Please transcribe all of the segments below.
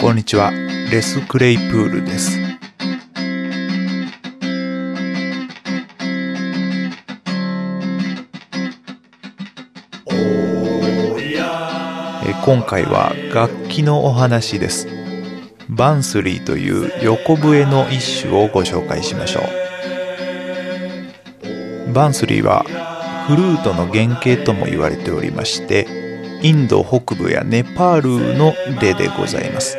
こんにちは。レス・クレイプールです。え今回は楽器のお話です。バンスリーという横笛の一種をご紹介しましょう。バンスリーはフルートの原型とも言われておりましてインド北部やネパールの例でございます、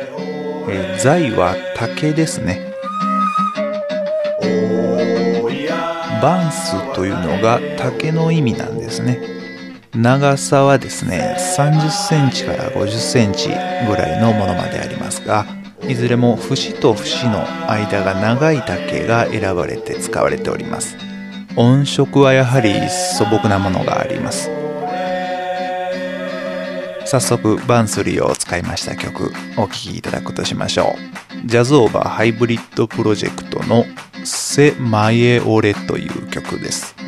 え材は竹ですね。バンスというのが竹の意味なんですね。長さはですね30センチから50センチぐらいのものまでありますがいずれも節と節の間が長い竹が選ばれて使われております。音色はやはり素朴なものがあります。早速バンスリーを使いました曲お聴きいただくとしましょう。ジャズオーバーハイブリッドプロジェクトの「セ・マエオレ」という曲です。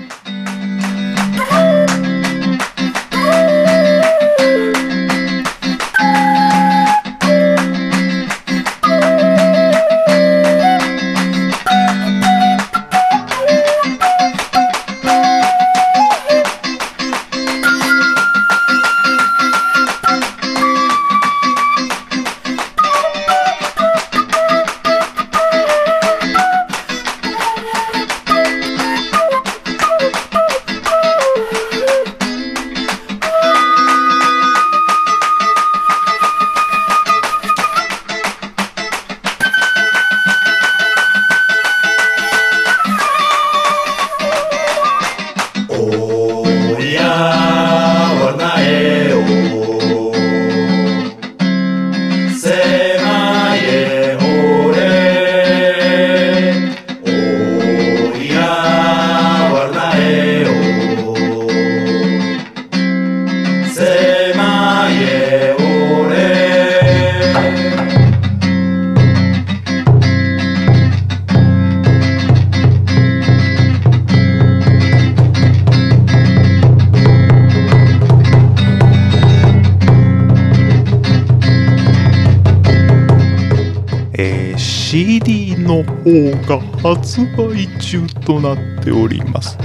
えー CD の方が発売中となっております。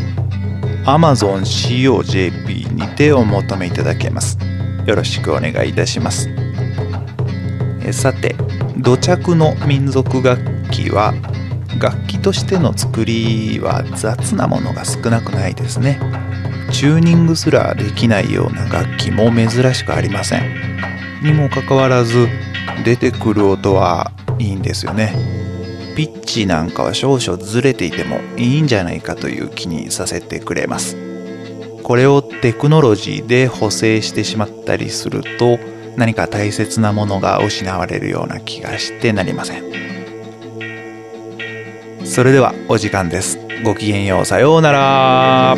Amazon COJP にてお求めいただけます。よろしくお願いいたします。えーさて土着の民族楽器は楽器としての作りは雑なものが少なくないですね。チューニングすらできないような楽器も珍しくありません。にもかかわらず出てくる音はいいんですよね。ピッチなんかは少々ずれていてもいいんじゃないかという気にさせてくれます。これをテクノロジーで補正してしまったりすると何か大切なものが失われるような気がしてなりません。それではお時間です。ごきげんよう。さようなら。